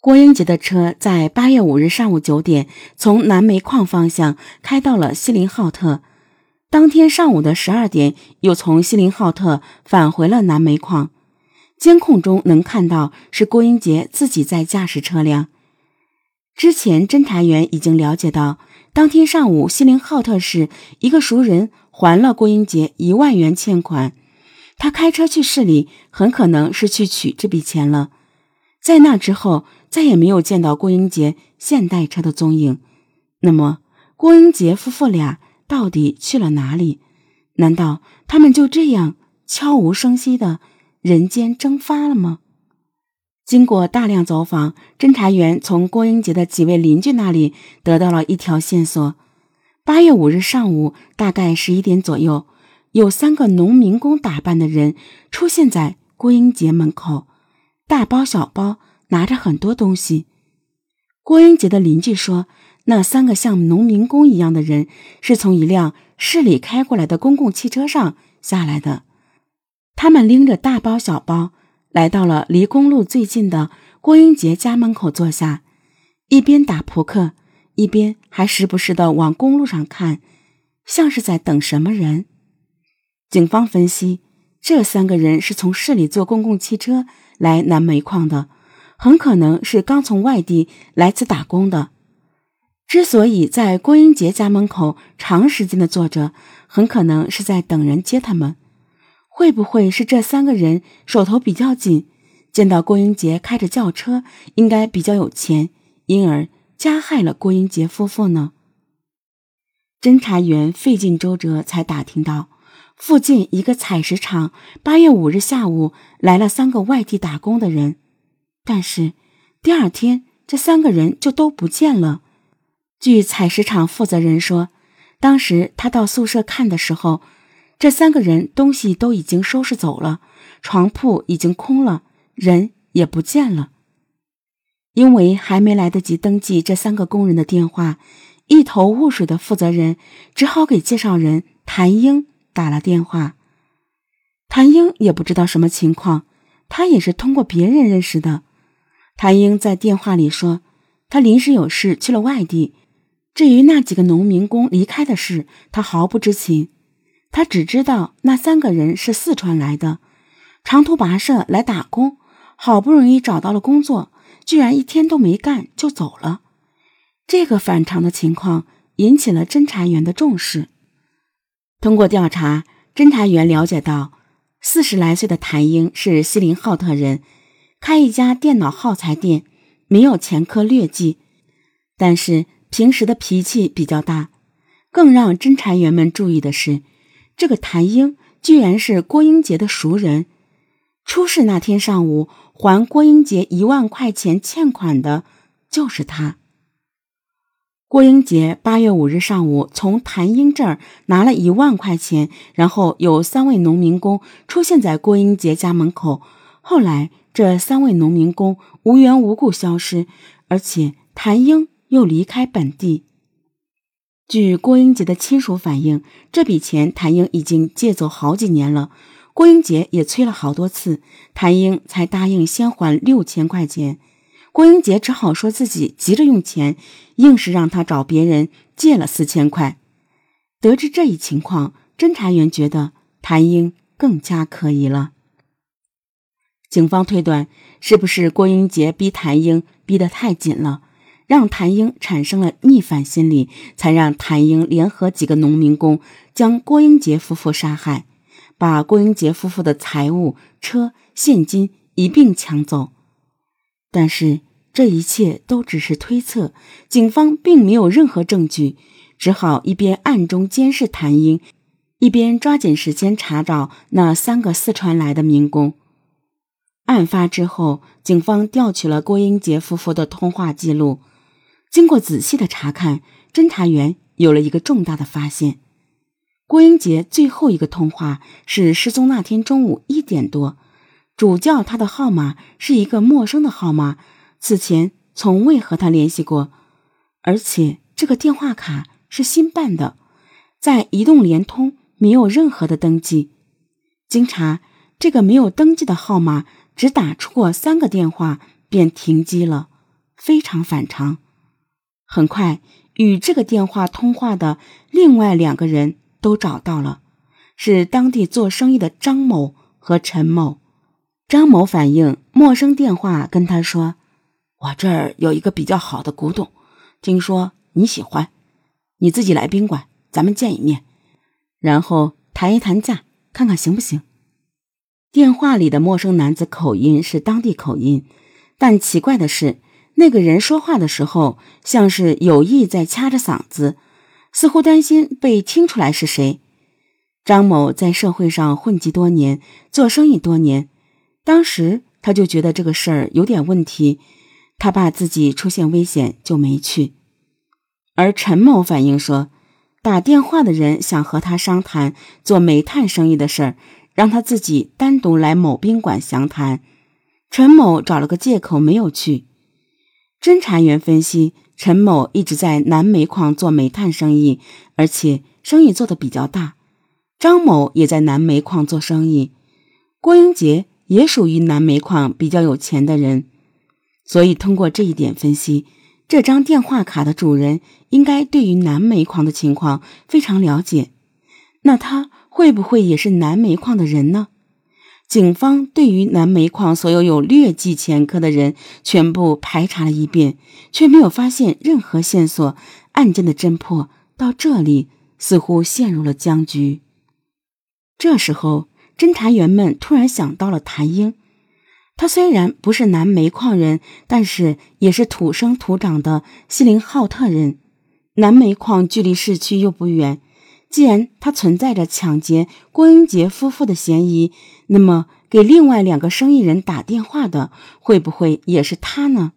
郭英杰的车在八月五日上午九点从南煤矿方向开到了锡林浩特，当天上午的十二点又从锡林浩特返回了南煤矿。监控中能看到是郭英杰自己在驾驶车辆。之前侦查员已经了解到，当天上午锡林浩特市一个熟人还了郭英杰一万元欠款，他开车去市里，很可能是去取这笔钱了。在那之后。再也没有见到郭英杰现代车的踪影。那么，郭英杰夫妇俩到底去了哪里？难道他们就这样悄无声息的人间蒸发了吗？经过大量走访，侦查员从郭英杰的几位邻居那里得到了一条线索：八月五日上午大概十一点左右，有三个农民工打扮的人出现在郭英杰门口，大包小包。拿着很多东西，郭英杰的邻居说，那三个像农民工一样的人是从一辆市里开过来的公共汽车上下来的。他们拎着大包小包，来到了离公路最近的郭英杰家门口坐下，一边打扑克，一边还时不时的往公路上看，像是在等什么人。警方分析，这三个人是从市里坐公共汽车来南煤矿的。很可能是刚从外地来此打工的。之所以在郭英杰家门口长时间的坐着，很可能是在等人接他们。会不会是这三个人手头比较紧，见到郭英杰开着轿车，应该比较有钱，因而加害了郭英杰夫妇呢？侦查员费尽周折才打听到，附近一个采石场，八月五日下午来了三个外地打工的人。但是第二天，这三个人就都不见了。据采石场负责人说，当时他到宿舍看的时候，这三个人东西都已经收拾走了，床铺已经空了，人也不见了。因为还没来得及登记这三个工人的电话，一头雾水的负责人只好给介绍人谭英打了电话。谭英也不知道什么情况，他也是通过别人认识的。谭英在电话里说：“他临时有事去了外地，至于那几个农民工离开的事，他毫不知情。他只知道那三个人是四川来的，长途跋涉来打工，好不容易找到了工作，居然一天都没干就走了。这个反常的情况引起了侦查员的重视。通过调查，侦查员了解到，四十来岁的谭英是锡林浩特人。”开一家电脑耗材店，没有前科劣迹，但是平时的脾气比较大。更让侦查员们注意的是，这个谭英居然是郭英杰的熟人。出事那天上午还郭英杰一万块钱欠款的，就是他。郭英杰八月五日上午从谭英这儿拿了一万块钱，然后有三位农民工出现在郭英杰家门口，后来。这三位农民工无缘无故消失，而且谭英又离开本地。据郭英杰的亲属反映，这笔钱谭英已经借走好几年了，郭英杰也催了好多次，谭英才答应先还六千块钱。郭英杰只好说自己急着用钱，硬是让他找别人借了四千块。得知这一情况，侦查员觉得谭英更加可疑了。警方推断，是不是郭英杰逼谭英逼得太紧了，让谭英产生了逆反心理，才让谭英联合几个农民工将郭英杰夫妇杀害，把郭英杰夫妇的财物、车、现金一并抢走。但是这一切都只是推测，警方并没有任何证据，只好一边暗中监视谭英，一边抓紧时间查找那三个四川来的民工。案发之后，警方调取了郭英杰夫妇的通话记录。经过仔细的查看，侦查员有了一个重大的发现：郭英杰最后一个通话是失踪那天中午一点多，主叫他的号码是一个陌生的号码，此前从未和他联系过，而且这个电话卡是新办的，在移动、联通没有任何的登记。经查，这个没有登记的号码。只打出过三个电话便停机了。非常反常。很快，与这个电话通话的另外两个人都找到了，是当地做生意的张某和陈某。张某反映，陌生电话跟他说：“我这儿有一个比较好的古董，听说你喜欢，你自己来宾馆，咱们见一面，然后谈一谈价，看看行不行。”电话里的陌生男子口音是当地口音，但奇怪的是，那个人说话的时候像是有意在掐着嗓子，似乎担心被听出来是谁。张某在社会上混迹多年，做生意多年。当时他就觉得这个事儿有点问题，他怕自己出现危险，就没去。而陈某反映说，打电话的人想和他商谈做煤炭生意的事儿，让他自己单独来某宾馆详谈。陈某找了个借口没有去。侦查员分析，陈某一直在南煤矿做煤炭生意，而且生意做得比较大。张某也在南煤矿做生意，郭英杰。也属于南煤矿比较有钱的人，所以通过这一点分析，这张电话卡的主人应该对于南煤矿的情况非常了解。那他会不会也是南煤矿的人呢？警方对于南煤矿所有有劣迹前科的人全部排查了一遍，却没有发现任何线索，案件的侦破到这里似乎陷入了僵局。这时候。侦查员们突然想到了谭英，他虽然不是南煤矿人，但是也是土生土长的锡林浩特人。南煤矿距离市区又不远，既然他存在着抢劫郭英杰夫妇的嫌疑，那么给另外两个生意人打电话的会不会也是他呢？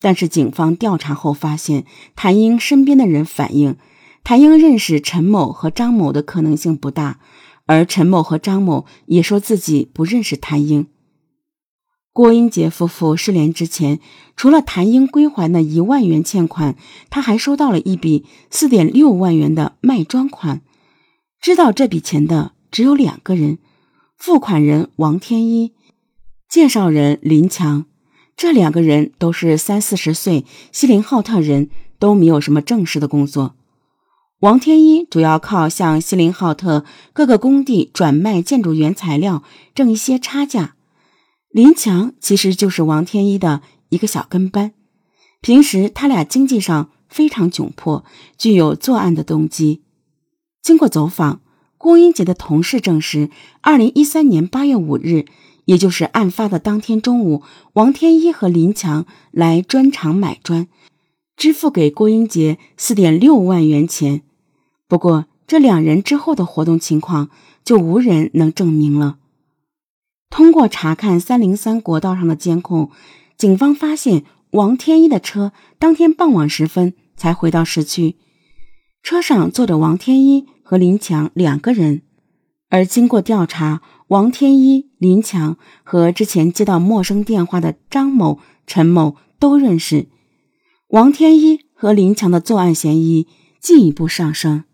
但是警方调查后发现，谭英身边的人反映，谭英认识陈某和张某的可能性不大。而陈某和张某也说自己不认识谭英。郭英杰夫妇失联之前，除了谭英归还的一万元欠款，他还收到了一笔四点六万元的卖砖款。知道这笔钱的只有两个人：付款人王天一，介绍人林强。这两个人都是三四十岁，锡林浩特人，都没有什么正式的工作。王天一主要靠向锡林浩特各个工地转卖建筑原材料挣一些差价。林强其实就是王天一的一个小跟班，平时他俩经济上非常窘迫，具有作案的动机。经过走访，郭英杰的同事证实，二零一三年八月五日，也就是案发的当天中午，王天一和林强来砖厂买砖，支付给郭英杰四点六万元钱。不过，这两人之后的活动情况就无人能证明了。通过查看三零三国道上的监控，警方发现王天一的车当天傍晚时分才回到市区，车上坐着王天一和林强两个人。而经过调查，王天一、林强和之前接到陌生电话的张某、陈某都认识，王天一和林强的作案嫌疑进一步上升。